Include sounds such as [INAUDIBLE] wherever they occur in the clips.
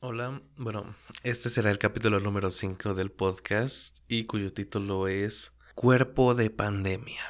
Hola, bueno, este será el capítulo número 5 del podcast y cuyo título es Cuerpo de Pandemia.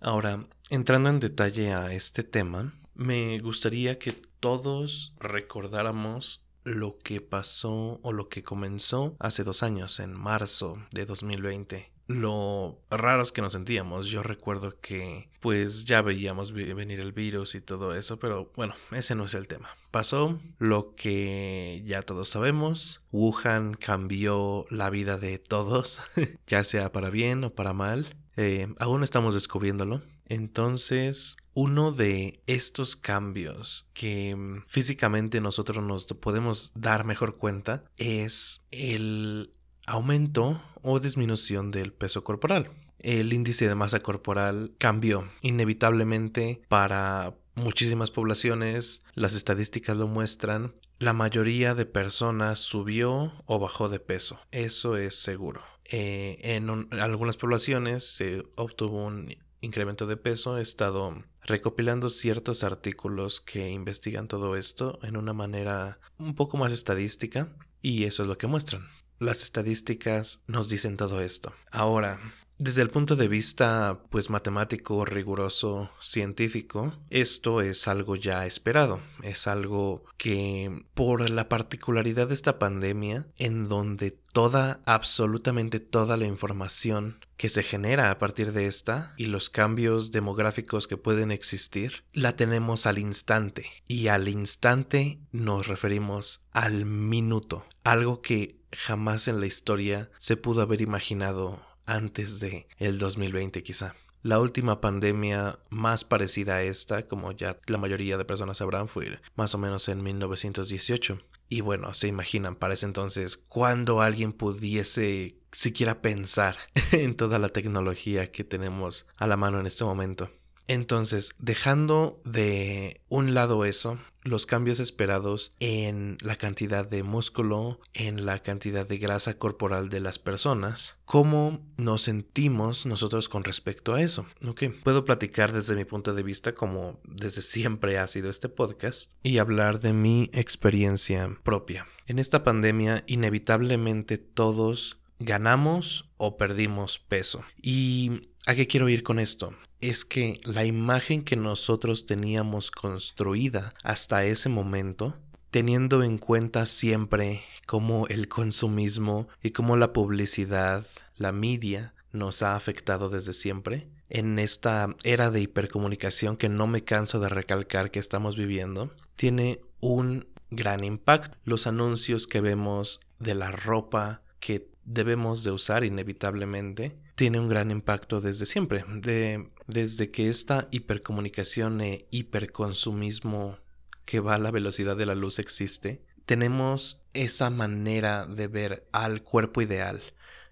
Ahora, entrando en detalle a este tema, me gustaría que todos recordáramos lo que pasó o lo que comenzó hace dos años, en marzo de 2020 lo raros que nos sentíamos. Yo recuerdo que pues ya veíamos venir el virus y todo eso, pero bueno, ese no es el tema. Pasó lo que ya todos sabemos. Wuhan cambió la vida de todos, [LAUGHS] ya sea para bien o para mal. Eh, aún estamos descubriéndolo. Entonces, uno de estos cambios que mm, físicamente nosotros nos podemos dar mejor cuenta es el aumento o disminución del peso corporal. El índice de masa corporal cambió inevitablemente para muchísimas poblaciones, las estadísticas lo muestran, la mayoría de personas subió o bajó de peso, eso es seguro. Eh, en, algunas poblaciones se obtuvo un incremento de peso, he estado recopilando ciertos artículos que investigan todo esto en una manera un poco más estadística y eso es lo que muestran. Las estadísticas nos dicen todo esto. Ahora, desde el punto de vista pues matemático, riguroso, científico, esto es algo ya esperado, es algo que por la particularidad de esta pandemia en donde toda absolutamente toda la información que se genera a partir de esta y los cambios demográficos que pueden existir, la tenemos al instante. Y al instante nos referimos al minuto, algo que jamás en la historia se pudo haber imaginado antes de el 2020 quizá. La última pandemia más parecida a esta, como ya la mayoría de personas sabrán, fue más o menos en 1918. Y bueno, se imaginan para ese entonces cuando alguien pudiese siquiera pensar [LAUGHS] en toda la tecnología que tenemos a la mano en este momento. Entonces, dejando de un lado eso, los cambios esperados en la cantidad de músculo, en la cantidad de grasa corporal de las personas, cómo nos sentimos nosotros con respecto a eso. Ok, puedo platicar desde mi punto de vista como desde siempre ha sido este podcast y hablar de mi experiencia propia. En esta pandemia inevitablemente todos ganamos o perdimos peso. ¿Y a qué quiero ir con esto? es que la imagen que nosotros teníamos construida hasta ese momento, teniendo en cuenta siempre cómo el consumismo y cómo la publicidad, la media, nos ha afectado desde siempre, en esta era de hipercomunicación que no me canso de recalcar que estamos viviendo, tiene un gran impacto. Los anuncios que vemos de la ropa que debemos de usar inevitablemente tiene un gran impacto desde siempre, de, desde que esta hipercomunicación e hiperconsumismo que va a la velocidad de la luz existe, tenemos esa manera de ver al cuerpo ideal,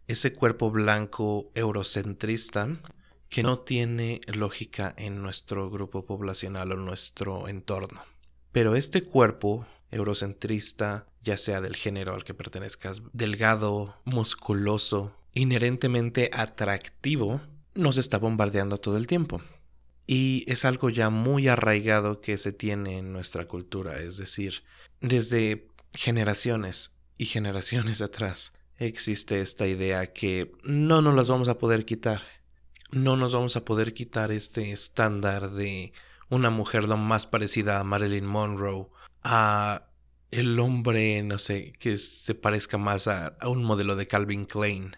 ese cuerpo blanco eurocentrista que no tiene lógica en nuestro grupo poblacional o nuestro entorno. Pero este cuerpo eurocentrista, ya sea del género al que pertenezcas, delgado, musculoso, inherentemente atractivo, nos está bombardeando todo el tiempo. Y es algo ya muy arraigado que se tiene en nuestra cultura, es decir, desde generaciones y generaciones [LAUGHS] atrás existe esta idea que no nos las vamos a poder quitar. No nos vamos a poder quitar este estándar de una mujer lo más parecida a Marilyn Monroe, a el hombre, no sé, que se parezca más a, a un modelo de Calvin Klein.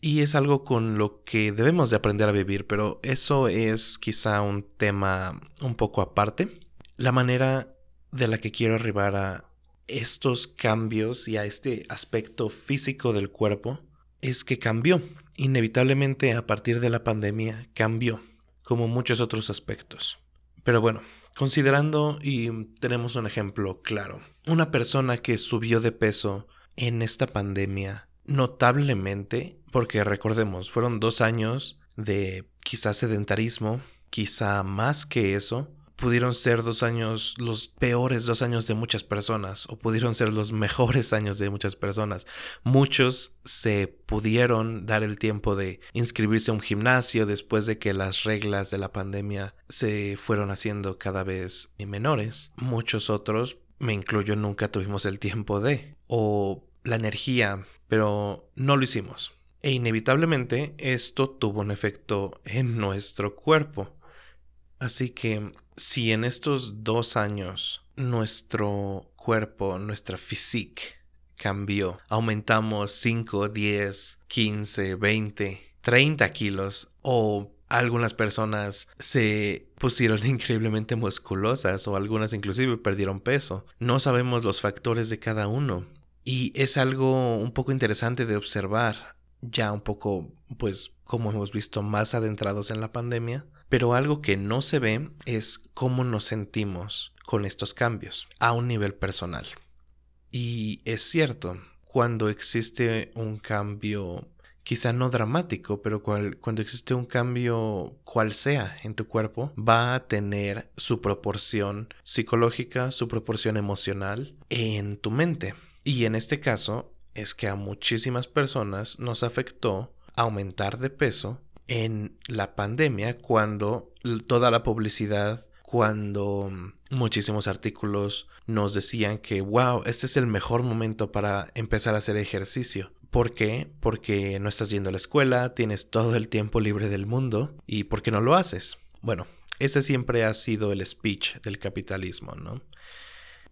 Y es algo con lo que debemos de aprender a vivir, pero eso es quizá un tema un poco aparte. La manera de la que quiero arribar a estos cambios y a este aspecto físico del cuerpo es que cambió. Inevitablemente a partir de la pandemia cambió, como muchos otros aspectos. Pero bueno, considerando y tenemos un ejemplo claro, una persona que subió de peso en esta pandemia notablemente, porque recordemos, fueron dos años de quizá sedentarismo, quizá más que eso, pudieron ser dos años, los peores dos años de muchas personas, o pudieron ser los mejores [LAUGHS] años de muchas personas. Muchos se pudieron dar el tiempo de inscribirse a un gimnasio después de que las reglas de la pandemia se fueron haciendo cada vez menores. Muchos otros me incluyo, nunca tuvimos el tiempo de, o la energía, pero no lo hicimos. E inevitablemente esto tuvo un efecto en nuestro cuerpo. Así que si en estos dos años nuestro cuerpo, nuestra physique cambió, aumentamos 5, 10, 15, 20, 30 kilos o algunas personas se pusieron [LAUGHS] increíblemente musculosas o algunas inclusive perdieron peso. No sabemos los factores de cada uno. Y es algo un poco interesante de observar, ya un poco, pues, como hemos visto, más adentrados en la pandemia, pero algo que no se ve es cómo nos sentimos con estos cambios a un nivel personal. Y es cierto, cuando existe un cambio, quizá no dramático, pero cuando existe un cambio cual sea en tu cuerpo, va a tener su proporción psicológica, su proporción emocional en tu mente. Y en este caso es que a muchísimas personas nos afectó aumentar de peso en la pandemia cuando toda la publicidad, cuando muchísimos artículos nos decían que, wow, este es el mejor momento para empezar a hacer ejercicio. ¿Por qué? Porque no estás yendo a la escuela, tienes todo el tiempo libre del mundo y ¿por qué no lo haces? Bueno, ese siempre ha sido el speech del capitalismo, ¿no?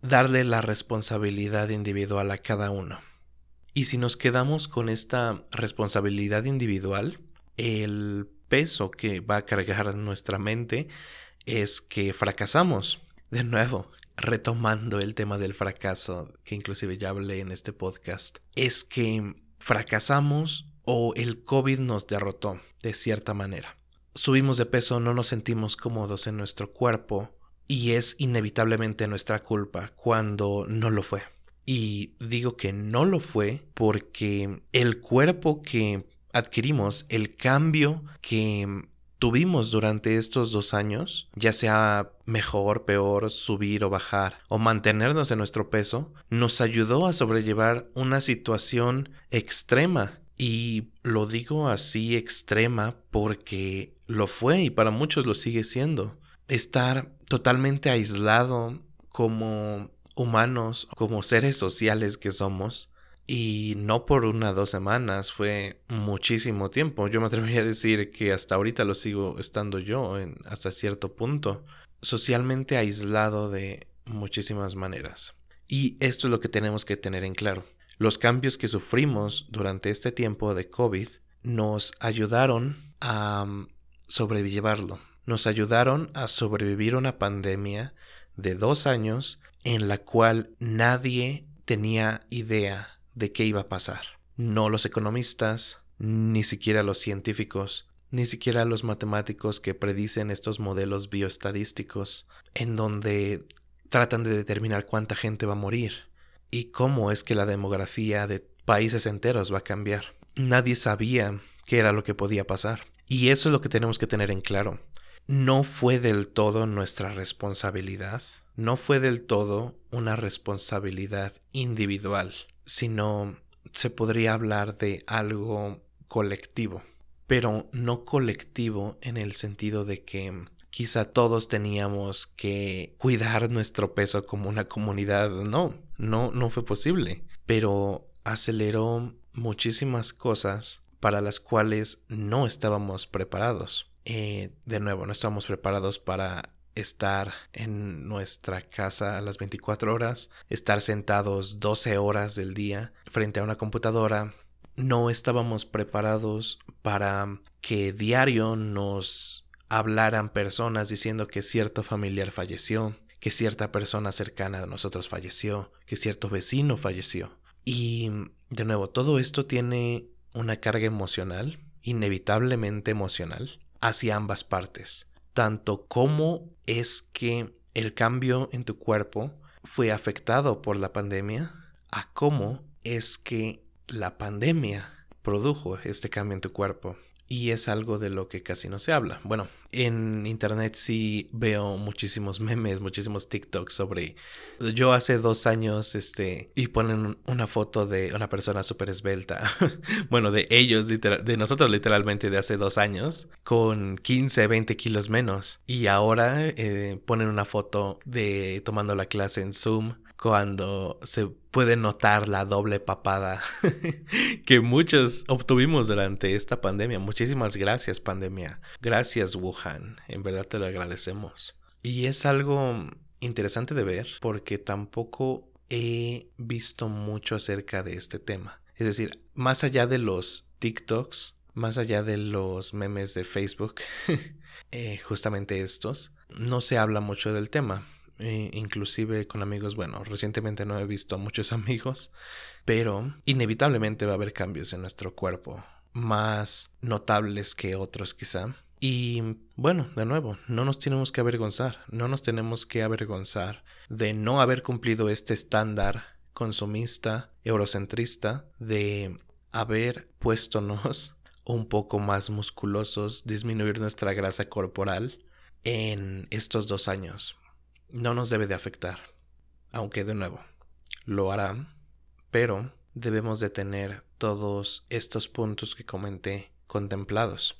Darle la responsabilidad individual a cada uno. Y si nos quedamos con esta responsabilidad individual, el peso que va a cargar nuestra mente es que fracasamos. De nuevo, retomando el tema del fracaso, que inclusive ya hablé en este podcast, es que fracasamos o el COVID nos derrotó de cierta manera. Subimos de peso, no nos sentimos cómodos en nuestro cuerpo, y es inevitablemente nuestra culpa cuando no lo fue. Y digo que no lo fue porque el cuerpo que adquirimos, el cambio que tuvimos durante estos dos años, ya sea mejor, peor, subir o bajar, o mantenernos en nuestro peso, nos ayudó a sobrellevar una situación extrema. Y lo digo así extrema porque lo fue y para muchos lo sigue siendo estar totalmente aislado como humanos, como seres sociales que somos. Y no por una o dos semanas, fue muchísimo tiempo. Yo me atrevería a decir que hasta ahorita lo sigo estando yo en, hasta cierto punto. Socialmente aislado de muchísimas maneras. Y esto es lo que tenemos que tener en claro. Los cambios que sufrimos durante este tiempo de COVID nos ayudaron a sobrellevarlo nos ayudaron a sobrevivir una pandemia de dos años en la cual nadie tenía idea de qué iba a pasar. No los economistas, ni siquiera los científicos, ni siquiera los matemáticos que predicen estos modelos bioestadísticos, en donde tratan de determinar cuánta gente va a morir y cómo es que la demografía de países enteros va a cambiar. Nadie sabía qué era lo que podía pasar. Y eso es lo que tenemos que tener en claro no fue del todo nuestra responsabilidad, no fue del todo una responsabilidad individual, sino se podría hablar de algo colectivo, pero no colectivo en el sentido de que quizá todos teníamos que cuidar nuestro peso como una comunidad, no, no, no fue posible, pero aceleró muchísimas cosas para las cuales no estábamos preparados. Eh, de nuevo, no estamos preparados para estar en nuestra casa a las 24 horas, estar sentados 12 horas del día frente a una computadora. No estábamos preparados para que diario nos hablaran personas diciendo que cierto familiar falleció, que cierta persona cercana a nosotros falleció, que cierto vecino falleció. Y de nuevo, todo esto tiene una carga emocional, inevitablemente emocional, hacia ambas partes, tanto cómo es que el cambio en tu cuerpo fue afectado por la pandemia, a cómo es que la pandemia produjo este cambio en tu cuerpo y es algo de lo que casi no se habla. Bueno, en internet sí veo muchísimos [LAUGHS] memes, muchísimos TikToks sobre yo hace dos años, este, y ponen una foto de una persona súper esbelta. [LAUGHS] bueno, de ellos, de nosotros literalmente de hace dos años, con 15, 20 kilos menos. Y ahora eh, ponen una foto de tomando la clase en Zoom cuando se puede notar la doble papada [LAUGHS] que muchos obtuvimos durante esta pandemia. Muchísimas gracias pandemia. Gracias Wuhan. En verdad te lo agradecemos. Y es algo interesante de ver porque tampoco he visto mucho acerca de este tema. Es decir, más allá de los TikToks, más allá de los memes de Facebook, [LAUGHS] eh, justamente estos, no se habla mucho del tema. Eh, inclusive con amigos, bueno, recientemente no he visto a muchos [LAUGHS] amigos, pero inevitablemente va a haber cambios en nuestro cuerpo, más notables que otros quizá. Y bueno, de nuevo, no nos tenemos que avergonzar, no nos tenemos que avergonzar de no haber cumplido este estándar consumista, eurocentrista, de haber puéstonos [LAUGHS] un poco más musculosos, disminuir nuestra grasa corporal en estos dos años. No nos debe de afectar, aunque de nuevo, lo hará, pero debemos de tener todos estos puntos que comenté contemplados.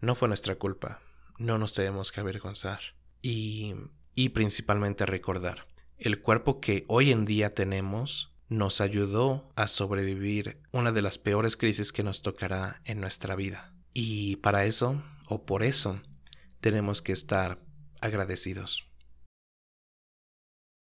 No fue nuestra culpa, no nos tenemos que avergonzar y, y principalmente recordar, el cuerpo que hoy en día tenemos nos ayudó a sobrevivir una de las peores crisis que nos tocará en nuestra vida. Y para eso, o por eso, tenemos que estar agradecidos.